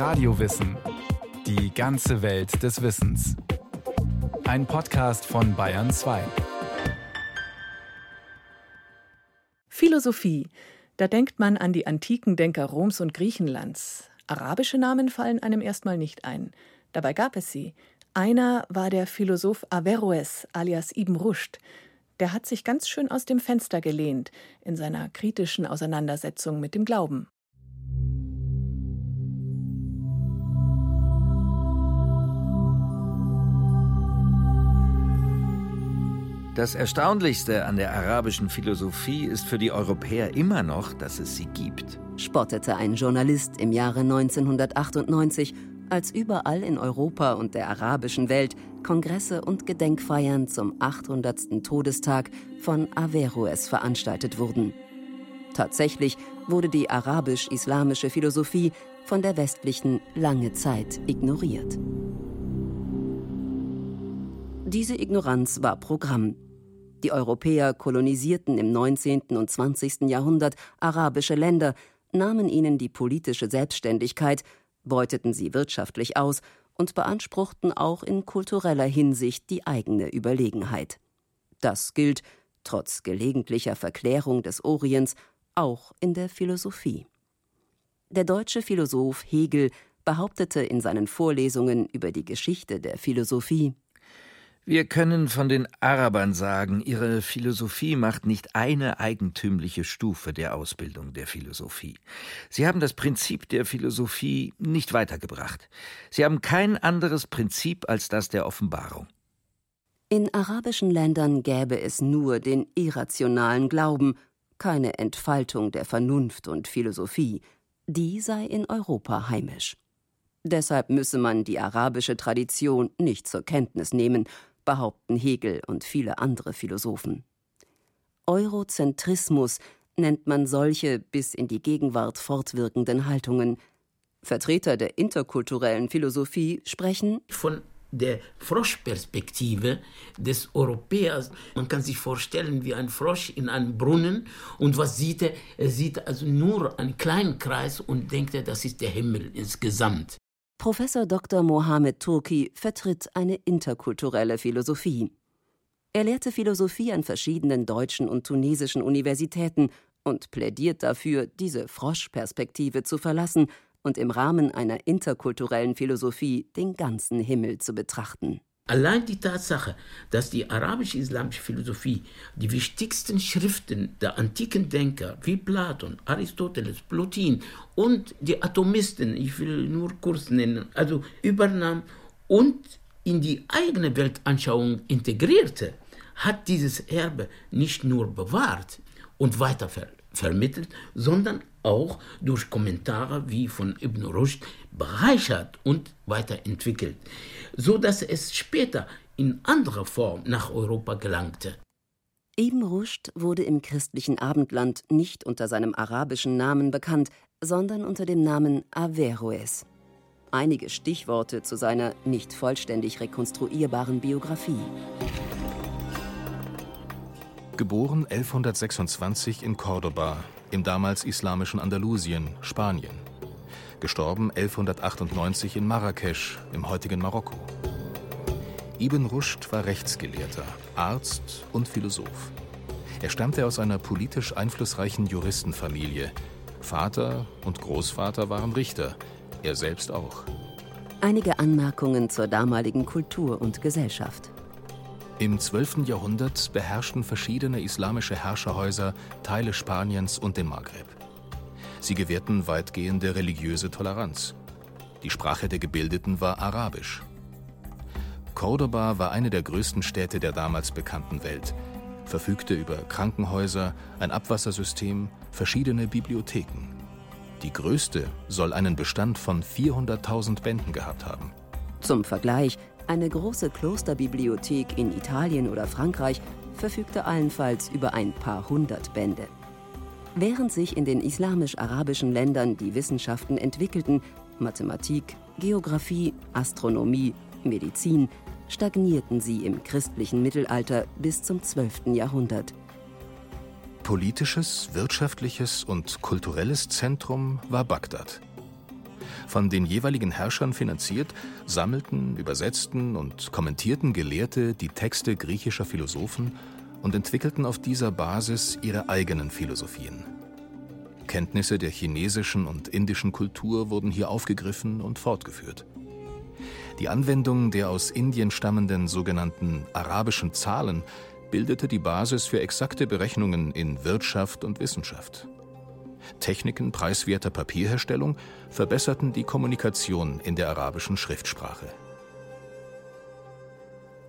Radiowissen. Die ganze Welt des Wissens. Ein Podcast von Bayern 2. Philosophie. Da denkt man an die antiken Denker Roms und Griechenlands. Arabische Namen fallen einem erstmal nicht ein. Dabei gab es sie. Einer war der Philosoph Averroes alias Ibn Rushd. Der hat sich ganz schön aus dem Fenster gelehnt in seiner kritischen Auseinandersetzung mit dem Glauben. Das Erstaunlichste an der arabischen Philosophie ist für die Europäer immer noch, dass es sie gibt. Spottete ein Journalist im Jahre 1998 als überall in Europa und der arabischen Welt Kongresse und Gedenkfeiern zum 800. Todestag von Averroes veranstaltet wurden. Tatsächlich wurde die arabisch-islamische Philosophie von der westlichen lange Zeit ignoriert. Diese Ignoranz war Programm. Die Europäer kolonisierten im 19. und 20. Jahrhundert arabische Länder, nahmen ihnen die politische Selbstständigkeit beuteten sie wirtschaftlich aus und beanspruchten auch in kultureller Hinsicht die eigene Überlegenheit. Das gilt, trotz gelegentlicher Verklärung des Orients, auch in der Philosophie. Der deutsche Philosoph Hegel behauptete in seinen Vorlesungen über die Geschichte der Philosophie wir können von den Arabern sagen, ihre Philosophie macht nicht eine eigentümliche Stufe der Ausbildung der Philosophie. Sie haben das Prinzip der Philosophie nicht weitergebracht. Sie haben kein anderes Prinzip als das der Offenbarung. In arabischen Ländern gäbe es nur den irrationalen Glauben, keine Entfaltung der Vernunft und Philosophie. Die sei in Europa heimisch. Deshalb müsse man die arabische Tradition nicht zur Kenntnis nehmen, behaupten Hegel und viele andere Philosophen. Eurozentrismus nennt man solche bis in die Gegenwart fortwirkenden Haltungen. Vertreter der interkulturellen Philosophie sprechen von der Froschperspektive des Europäers. Man kann sich vorstellen, wie ein Frosch in einem Brunnen. Und was sieht er? Er sieht also nur einen kleinen Kreis und denkt er, das ist der Himmel insgesamt. Professor Dr. Mohamed Turki vertritt eine interkulturelle Philosophie. Er lehrte Philosophie an verschiedenen deutschen und tunesischen Universitäten und plädiert dafür, diese Froschperspektive zu verlassen und im Rahmen einer interkulturellen Philosophie den ganzen Himmel zu betrachten. Allein die Tatsache, dass die arabisch-islamische Philosophie die wichtigsten Schriften der antiken Denker wie Platon, Aristoteles, Plotin und die Atomisten, ich will nur kurz nennen, also übernahm und in die eigene Weltanschauung integrierte, hat dieses Erbe nicht nur bewahrt und weiter vermittelt, sondern auch durch Kommentare wie von Ibn Rushd bereichert und weiterentwickelt, so dass es später in anderer Form nach Europa gelangte. Ibn Rushd wurde im christlichen Abendland nicht unter seinem arabischen Namen bekannt, sondern unter dem Namen Averroes. Einige Stichworte zu seiner nicht vollständig rekonstruierbaren Biografie. Geboren 1126 in Cordoba, im damals islamischen Andalusien, Spanien. Gestorben 1198 in Marrakesch, im heutigen Marokko. Ibn Rushd war Rechtsgelehrter, Arzt und Philosoph. Er stammte aus einer politisch einflussreichen Juristenfamilie. Vater und Großvater waren Richter, er selbst auch. Einige Anmerkungen zur damaligen Kultur und Gesellschaft. Im 12. Jahrhundert beherrschten verschiedene islamische Herrscherhäuser Teile Spaniens und den Maghreb. Sie gewährten weitgehende religiöse Toleranz. Die Sprache der Gebildeten war Arabisch. Cordoba war eine der größten Städte der damals bekannten Welt, verfügte über Krankenhäuser, ein Abwassersystem, verschiedene Bibliotheken. Die größte soll einen Bestand von 400.000 Bänden gehabt haben. Zum Vergleich, eine große Klosterbibliothek in Italien oder Frankreich verfügte allenfalls über ein paar hundert Bände. Während sich in den islamisch-arabischen Ländern die Wissenschaften entwickelten, Mathematik, Geographie, Astronomie, Medizin, stagnierten sie im christlichen Mittelalter bis zum 12. Jahrhundert. Politisches, wirtschaftliches und kulturelles Zentrum war Bagdad. Von den jeweiligen Herrschern finanziert, sammelten, übersetzten und kommentierten Gelehrte die Texte griechischer Philosophen und entwickelten auf dieser Basis ihre eigenen Philosophien. Kenntnisse der chinesischen und indischen Kultur wurden hier aufgegriffen und fortgeführt. Die Anwendung der aus Indien stammenden sogenannten arabischen Zahlen bildete die Basis für exakte Berechnungen in Wirtschaft und Wissenschaft. Techniken preiswerter Papierherstellung verbesserten die Kommunikation in der arabischen Schriftsprache.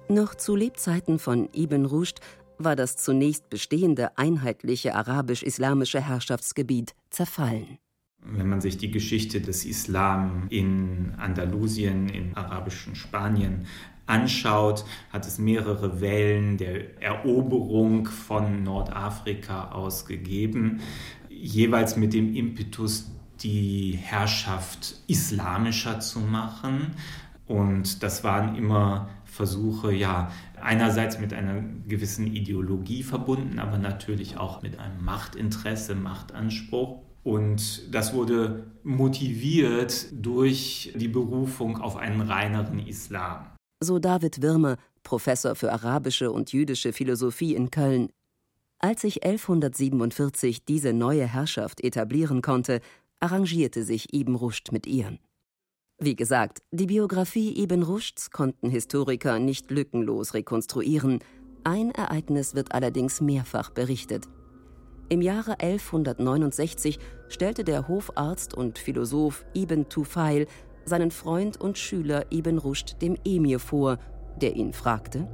Noch zu Lebzeiten von Ibn Rushd war das zunächst bestehende einheitliche arabisch-islamische Herrschaftsgebiet zerfallen. Wenn man sich die Geschichte des Islam in Andalusien, in arabischen Spanien anschaut, hat es mehrere Wellen der Eroberung von Nordafrika aus gegeben, jeweils mit dem Impetus, die Herrschaft islamischer zu machen. Und das waren immer Versuche, ja, einerseits mit einer gewissen Ideologie verbunden, aber natürlich auch mit einem Machtinteresse, Machtanspruch. Und das wurde motiviert durch die Berufung auf einen reineren Islam. So David Wirmer, Professor für arabische und jüdische Philosophie in Köln. Als sich 1147 diese neue Herrschaft etablieren konnte, arrangierte sich Ibn Rushd mit ihr. Wie gesagt, die Biografie Ibn Rushds konnten Historiker nicht lückenlos rekonstruieren. Ein Ereignis wird allerdings mehrfach berichtet. Im Jahre 1169 stellte der Hofarzt und Philosoph Ibn Tufail seinen Freund und Schüler Ibn Rushd dem Emir vor, der ihn fragte: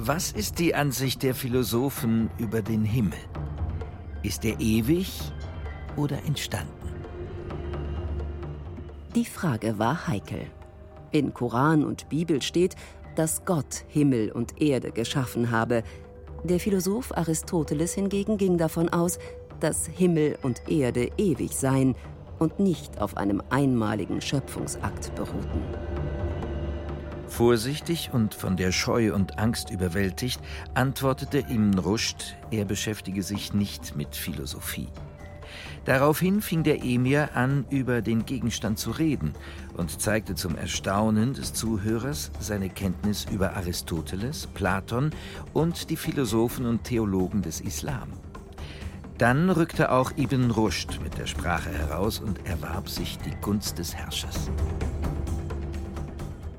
Was ist die Ansicht der Philosophen über den Himmel? Ist er ewig oder entstanden? Die Frage war heikel. In Koran und Bibel steht, dass Gott Himmel und Erde geschaffen habe. Der Philosoph Aristoteles hingegen ging davon aus, dass Himmel und Erde ewig seien und nicht auf einem einmaligen Schöpfungsakt beruhten. Vorsichtig und von der Scheu und Angst überwältigt, antwortete Ibn Rushd, er beschäftige sich nicht mit Philosophie. Daraufhin fing der Emir an, über den Gegenstand zu reden und zeigte zum Erstaunen des Zuhörers seine Kenntnis über Aristoteles, Platon und die Philosophen und Theologen des Islam. Dann rückte auch Ibn Rushd mit der Sprache heraus und erwarb sich die Gunst des Herrschers.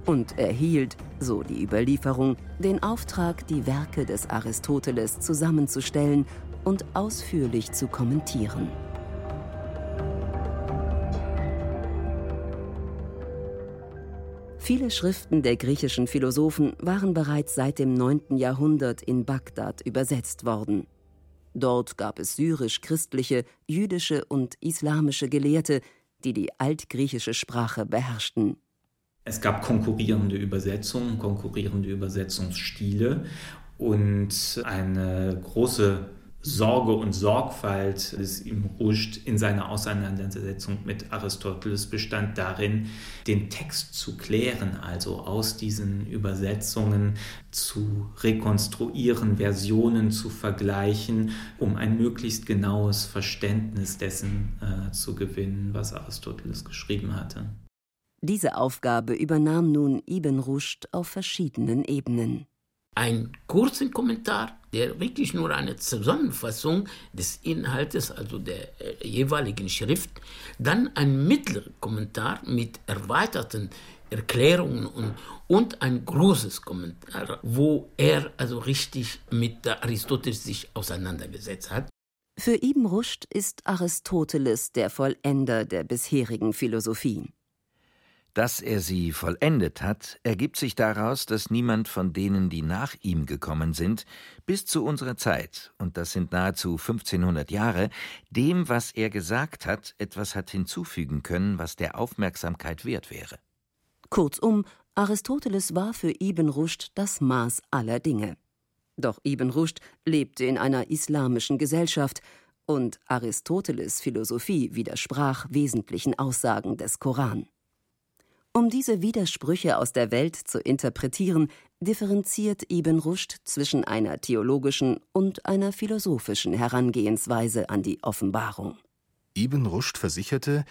Und erhielt, so die Überlieferung, den Auftrag, die Werke des Aristoteles zusammenzustellen und ausführlich zu kommentieren. Viele Schriften der griechischen Philosophen waren bereits seit dem 9. Jahrhundert in Bagdad übersetzt worden. Dort gab es syrisch-christliche, jüdische und islamische Gelehrte, die die altgriechische Sprache beherrschten. Es gab konkurrierende Übersetzungen, konkurrierende Übersetzungsstile und eine große Sorge und Sorgfalt des Ibn Rushd in seiner Auseinandersetzung mit Aristoteles bestand darin, den Text zu klären, also aus diesen Übersetzungen zu rekonstruieren, Versionen zu vergleichen, um ein möglichst genaues Verständnis dessen äh, zu gewinnen, was Aristoteles geschrieben hatte. Diese Aufgabe übernahm nun Ibn Rushd auf verschiedenen Ebenen einen kurzen Kommentar, der wirklich nur eine Zusammenfassung des Inhaltes, also der äh, jeweiligen Schrift, dann ein mittlerer Kommentar mit erweiterten Erklärungen und, und ein großes Kommentar, wo er also richtig mit Aristoteles sich auseinandergesetzt hat. Für Ibn Rushd ist Aristoteles der Vollender der bisherigen Philosophie. Dass er sie vollendet hat, ergibt sich daraus, dass niemand von denen, die nach ihm gekommen sind, bis zu unserer Zeit, und das sind nahezu 1500 Jahre, dem, was er gesagt hat, etwas hat hinzufügen können, was der Aufmerksamkeit wert wäre. Kurzum, Aristoteles war für Ibn Rushd das Maß aller Dinge. Doch Ibn Rushd lebte in einer islamischen Gesellschaft, und Aristoteles Philosophie widersprach wesentlichen Aussagen des Koran. Um diese Widersprüche aus der Welt zu interpretieren, differenziert Ibn Rushd zwischen einer theologischen und einer philosophischen Herangehensweise an die Offenbarung. Ibn Rushd versicherte,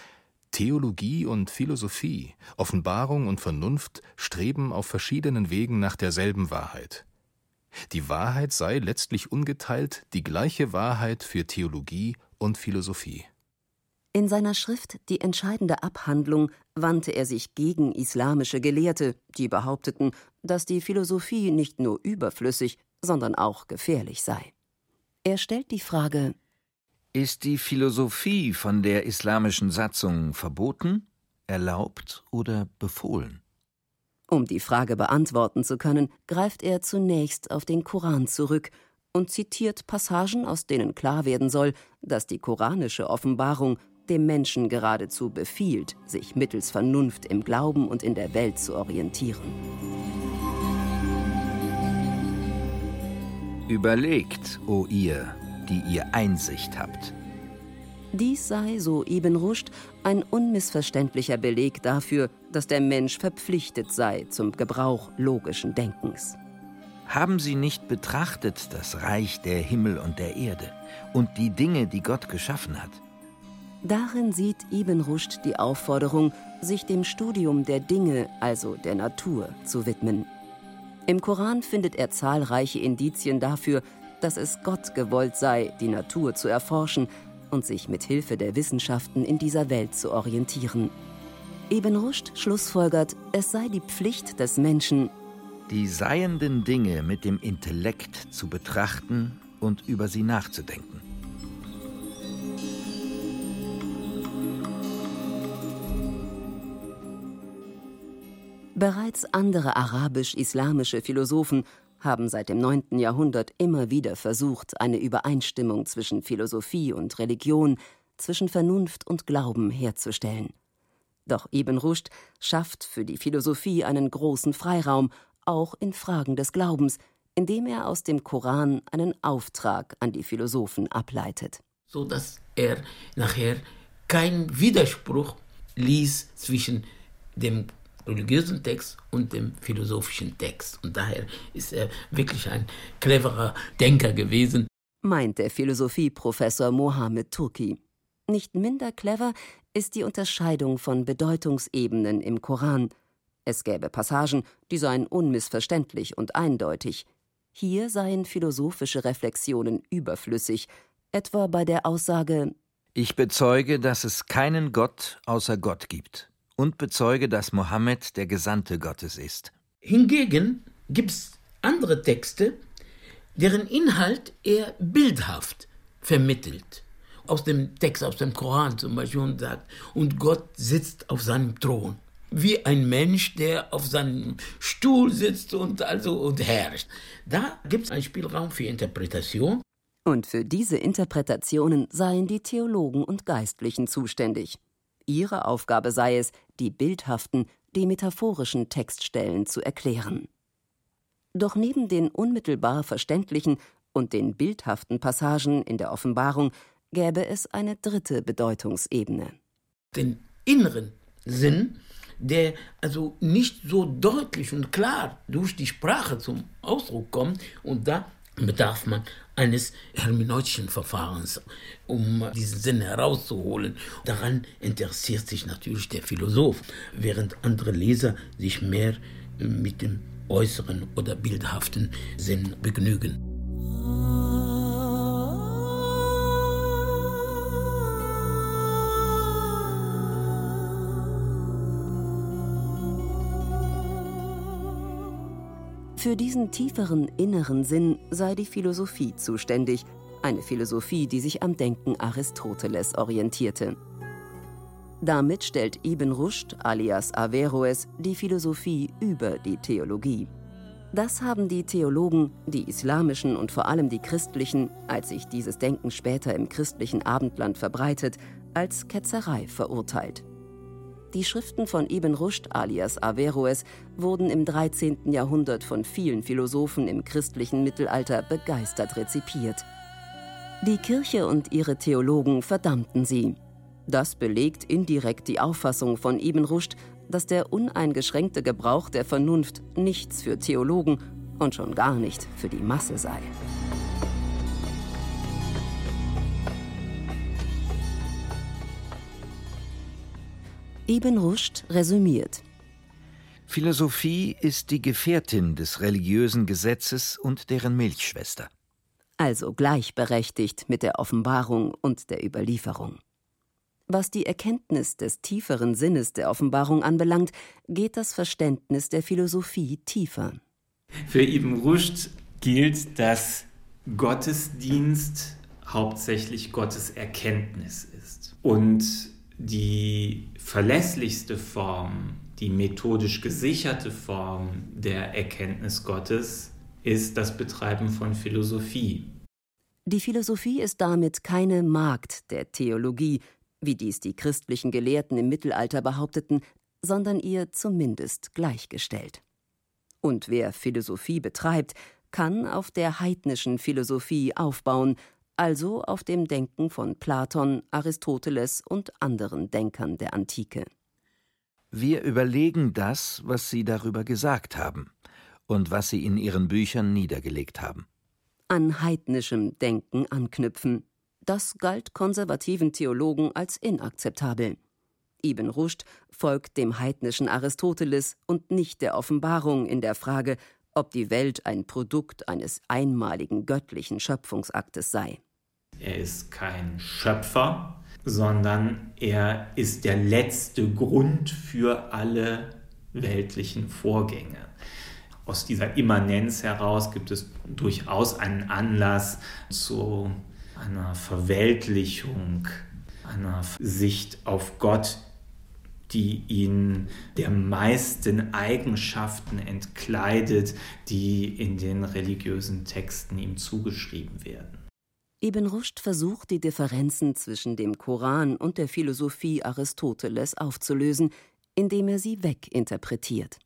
Theologie und Philosophie, Offenbarung und Vernunft streben auf verschiedenen Wegen nach derselben Wahrheit. Die Wahrheit sei letztlich ungeteilt die gleiche Wahrheit für Theologie und Philosophie. In seiner Schrift Die entscheidende Abhandlung wandte er sich gegen islamische Gelehrte, die behaupteten, dass die Philosophie nicht nur überflüssig, sondern auch gefährlich sei. Er stellt die Frage Ist die Philosophie von der islamischen Satzung verboten, erlaubt oder befohlen? Um die Frage beantworten zu können, greift er zunächst auf den Koran zurück und zitiert Passagen, aus denen klar werden soll, dass die koranische Offenbarung dem Menschen geradezu befiehlt, sich mittels Vernunft im Glauben und in der Welt zu orientieren. Überlegt, o ihr, die ihr Einsicht habt. Dies sei, so Ibn Rushd, ein unmissverständlicher Beleg dafür, dass der Mensch verpflichtet sei zum Gebrauch logischen Denkens. Haben Sie nicht betrachtet das Reich der Himmel und der Erde und die Dinge, die Gott geschaffen hat? Darin sieht Ibn Rushd die Aufforderung, sich dem Studium der Dinge, also der Natur, zu widmen. Im Koran findet er zahlreiche Indizien dafür, dass es Gott gewollt sei, die Natur zu erforschen und sich mit Hilfe der Wissenschaften in dieser Welt zu orientieren. Ibn Rushd schlussfolgert, es sei die Pflicht des Menschen, die seienden Dinge mit dem Intellekt zu betrachten und über sie nachzudenken. Bereits andere arabisch-islamische Philosophen haben seit dem 9. Jahrhundert immer wieder versucht, eine Übereinstimmung zwischen Philosophie und Religion, zwischen Vernunft und Glauben herzustellen. Doch Ibn Rushd schafft für die Philosophie einen großen Freiraum, auch in Fragen des Glaubens, indem er aus dem Koran einen Auftrag an die Philosophen ableitet. So dass er nachher keinen Widerspruch ließ zwischen dem religiösen Text und dem philosophischen Text. Und daher ist er wirklich ein cleverer Denker gewesen. Meint der Philosophieprofessor Mohammed Turki. Nicht minder clever ist die Unterscheidung von Bedeutungsebenen im Koran. Es gäbe Passagen, die seien unmissverständlich und eindeutig. Hier seien philosophische Reflexionen überflüssig, etwa bei der Aussage Ich bezeuge, dass es keinen Gott außer Gott gibt und bezeuge, dass Mohammed der Gesandte Gottes ist. Hingegen gibt es andere Texte, deren Inhalt er bildhaft vermittelt. Aus dem Text, aus dem Koran zum Beispiel, und sagt, und Gott sitzt auf seinem Thron. Wie ein Mensch, der auf seinem Stuhl sitzt und also und herrscht. Da gibt es einen Spielraum für Interpretation. Und für diese Interpretationen seien die Theologen und Geistlichen zuständig. Ihre Aufgabe sei es, die bildhaften, die metaphorischen Textstellen zu erklären. Doch neben den unmittelbar verständlichen und den bildhaften Passagen in der Offenbarung gäbe es eine dritte Bedeutungsebene. Den inneren Sinn, der also nicht so deutlich und klar durch die Sprache zum Ausdruck kommt, und da bedarf man eines hermeneutischen Verfahrens, um diesen Sinn herauszuholen. Daran interessiert sich natürlich der Philosoph, während andere Leser sich mehr mit dem äußeren oder bildhaften Sinn begnügen. Für diesen tieferen inneren Sinn sei die Philosophie zuständig, eine Philosophie, die sich am Denken Aristoteles orientierte. Damit stellt Ibn Rushd alias Averroes die Philosophie über die Theologie. Das haben die Theologen, die islamischen und vor allem die christlichen, als sich dieses Denken später im christlichen Abendland verbreitet, als Ketzerei verurteilt. Die Schriften von Ibn Rushd alias Averroes wurden im 13. Jahrhundert von vielen Philosophen im christlichen Mittelalter begeistert rezipiert. Die Kirche und ihre Theologen verdammten sie. Das belegt indirekt die Auffassung von Ibn Rushd, dass der uneingeschränkte Gebrauch der Vernunft nichts für Theologen und schon gar nicht für die Masse sei. Ibn Rushd resümiert. Philosophie ist die Gefährtin des religiösen Gesetzes und deren Milchschwester. Also gleichberechtigt mit der Offenbarung und der Überlieferung. Was die Erkenntnis des tieferen Sinnes der Offenbarung anbelangt, geht das Verständnis der Philosophie tiefer. Für Ibn Rushd gilt, dass Gottesdienst hauptsächlich Gottes Erkenntnis ist. Und die verlässlichste Form, die methodisch gesicherte Form der Erkenntnis Gottes ist das Betreiben von Philosophie. Die Philosophie ist damit keine Magd der Theologie, wie dies die christlichen Gelehrten im Mittelalter behaupteten, sondern ihr zumindest gleichgestellt. Und wer Philosophie betreibt, kann auf der heidnischen Philosophie aufbauen, also auf dem Denken von Platon, Aristoteles und anderen Denkern der Antike. Wir überlegen das, was Sie darüber gesagt haben und was Sie in Ihren Büchern niedergelegt haben. An heidnischem Denken anknüpfen. Das galt konservativen Theologen als inakzeptabel. Ibn Rushd folgt dem heidnischen Aristoteles und nicht der Offenbarung in der Frage, ob die Welt ein Produkt eines einmaligen göttlichen Schöpfungsaktes sei. Er ist kein Schöpfer, sondern er ist der letzte Grund für alle weltlichen Vorgänge. Aus dieser Immanenz heraus gibt es durchaus einen Anlass zu einer Verweltlichung, einer Sicht auf Gott, die ihn der meisten Eigenschaften entkleidet, die in den religiösen Texten ihm zugeschrieben werden. Ibn Rushd versucht, die Differenzen zwischen dem Koran und der Philosophie Aristoteles aufzulösen, indem er sie weginterpretiert.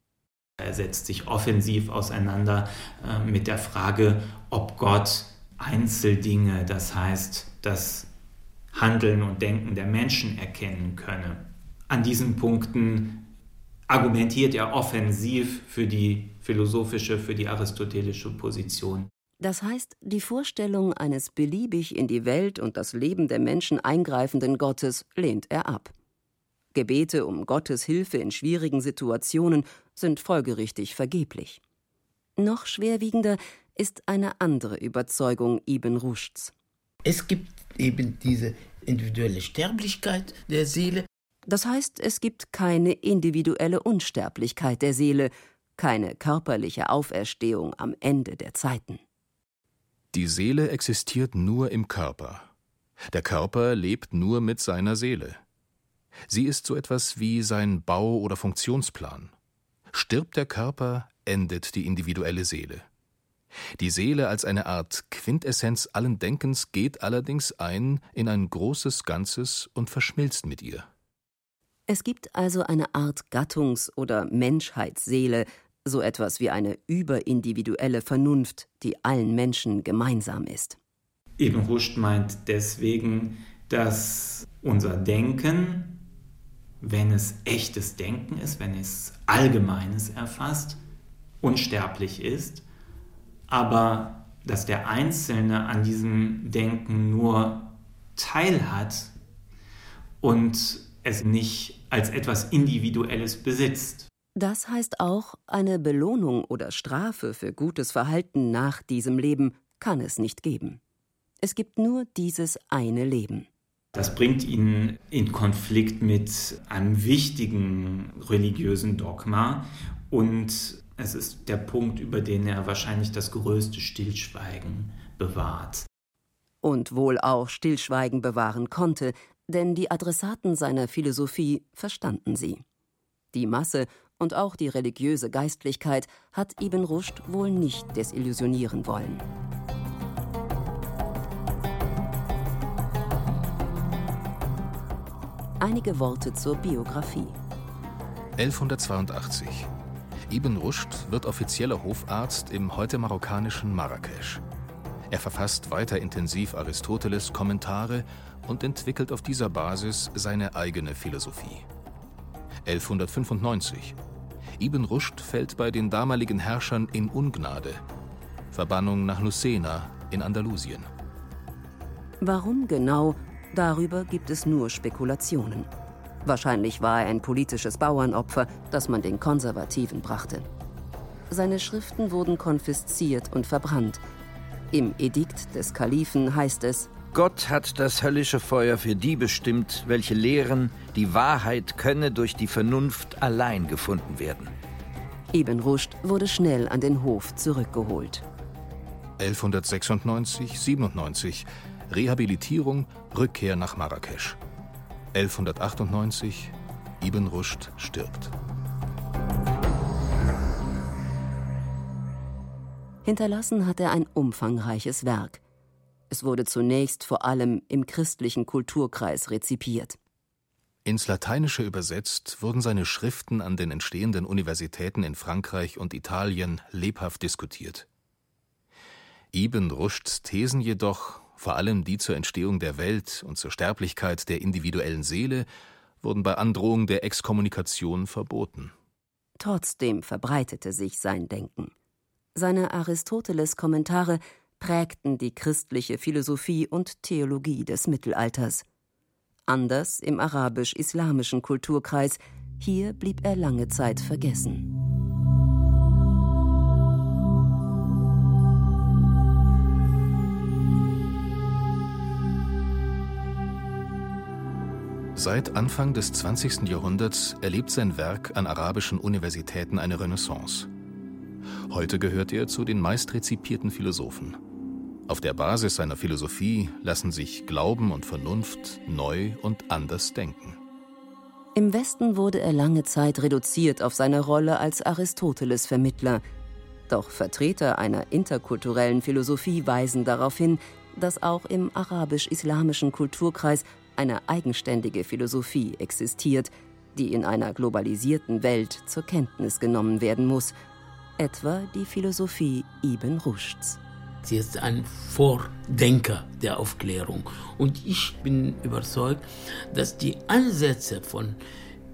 Er setzt sich offensiv auseinander äh, mit der Frage, ob Gott Einzeldinge, das heißt das Handeln und Denken der Menschen erkennen könne. An diesen Punkten argumentiert er offensiv für die philosophische, für die aristotelische Position. Das heißt, die Vorstellung eines beliebig in die Welt und das Leben der Menschen eingreifenden Gottes lehnt er ab. Gebete um Gottes Hilfe in schwierigen Situationen sind folgerichtig vergeblich. Noch schwerwiegender ist eine andere Überzeugung Ibn Rushds. Es gibt eben diese individuelle Sterblichkeit der Seele. Das heißt, es gibt keine individuelle Unsterblichkeit der Seele, keine körperliche Auferstehung am Ende der Zeiten. Die Seele existiert nur im Körper. Der Körper lebt nur mit seiner Seele. Sie ist so etwas wie sein Bau- oder Funktionsplan. Stirbt der Körper, endet die individuelle Seele. Die Seele als eine Art Quintessenz allen Denkens geht allerdings ein in ein großes Ganzes und verschmilzt mit ihr. Es gibt also eine Art Gattungs- oder Menschheitsseele, so etwas wie eine überindividuelle Vernunft, die allen Menschen gemeinsam ist. Ibn Rushd meint deswegen, dass unser Denken, wenn es echtes Denken ist, wenn es Allgemeines erfasst, unsterblich ist, aber dass der Einzelne an diesem Denken nur teilhat und es nicht als etwas Individuelles besitzt. Das heißt auch, eine Belohnung oder Strafe für gutes Verhalten nach diesem Leben kann es nicht geben. Es gibt nur dieses eine Leben. Das bringt ihn in Konflikt mit einem wichtigen religiösen Dogma und es ist der Punkt, über den er wahrscheinlich das größte Stillschweigen bewahrt. Und wohl auch Stillschweigen bewahren konnte, denn die Adressaten seiner Philosophie verstanden sie. Die Masse und auch die religiöse Geistlichkeit hat Ibn Rushd wohl nicht desillusionieren wollen. Einige Worte zur Biografie. 1182. Ibn Rushd wird offizieller Hofarzt im heute marokkanischen Marrakesch. Er verfasst weiter intensiv Aristoteles Kommentare und entwickelt auf dieser Basis seine eigene Philosophie. 1195. Ibn Rushd fällt bei den damaligen Herrschern in Ungnade. Verbannung nach Lucena in Andalusien. Warum genau, darüber gibt es nur Spekulationen. Wahrscheinlich war er ein politisches Bauernopfer, das man den Konservativen brachte. Seine Schriften wurden konfisziert und verbrannt. Im Edikt des Kalifen heißt es: Gott hat das höllische Feuer für die bestimmt, welche lehren, die Wahrheit könne durch die Vernunft allein gefunden werden. Ibn Rushd wurde schnell an den Hof zurückgeholt. 1196, 97 Rehabilitierung, Rückkehr nach Marrakesch. 1198 Ibn Rushd stirbt. Hinterlassen hat er ein umfangreiches Werk. Es wurde zunächst vor allem im christlichen Kulturkreis rezipiert. Ins Lateinische übersetzt wurden seine Schriften an den entstehenden Universitäten in Frankreich und Italien lebhaft diskutiert. Ibn Rushds Thesen jedoch, vor allem die zur Entstehung der Welt und zur Sterblichkeit der individuellen Seele, wurden bei Androhung der Exkommunikation verboten. Trotzdem verbreitete sich sein Denken. Seine Aristoteles-Kommentare prägten die christliche Philosophie und Theologie des Mittelalters. Anders im arabisch-islamischen Kulturkreis, hier blieb er lange Zeit vergessen. Seit Anfang des 20. Jahrhunderts erlebt sein Werk an arabischen Universitäten eine Renaissance. Heute gehört er zu den meistrezipierten Philosophen. Auf der Basis seiner Philosophie lassen sich Glauben und Vernunft neu und anders denken. Im Westen wurde er lange Zeit reduziert auf seine Rolle als Aristoteles Vermittler. Doch Vertreter einer interkulturellen Philosophie weisen darauf hin, dass auch im arabisch-islamischen Kulturkreis eine eigenständige Philosophie existiert, die in einer globalisierten Welt zur Kenntnis genommen werden muss – etwa die Philosophie Ibn Rushds. Sie ist ein Vordenker der Aufklärung. Und ich bin überzeugt, dass die Ansätze von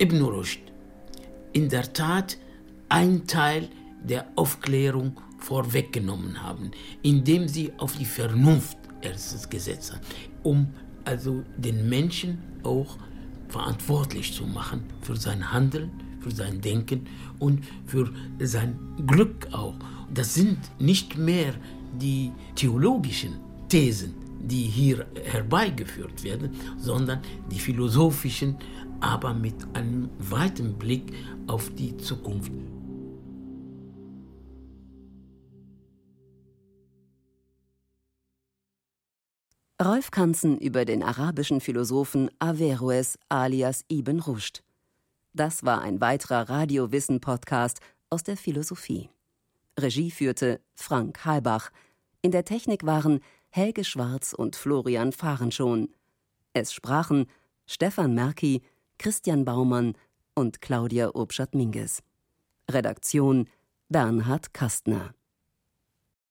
Ibn Rushd in der Tat ein Teil der Aufklärung vorweggenommen haben, indem sie auf die Vernunft erstes gesetzt haben, um also den Menschen auch verantwortlich zu machen für sein Handeln, für sein Denken und für sein Glück auch. Das sind nicht mehr die theologischen Thesen, die hier herbeigeführt werden, sondern die philosophischen, aber mit einem weiten Blick auf die Zukunft. Rolf Kanzen über den arabischen Philosophen Averroes alias Ibn Rushd. Das war ein weiterer Radiowissen-Podcast aus der Philosophie. Regie führte Frank Halbach. In der Technik waren Helge Schwarz und Florian Fahrenschon. Es sprachen Stefan Merki, Christian Baumann und Claudia Obschat-Minges. Redaktion Bernhard Kastner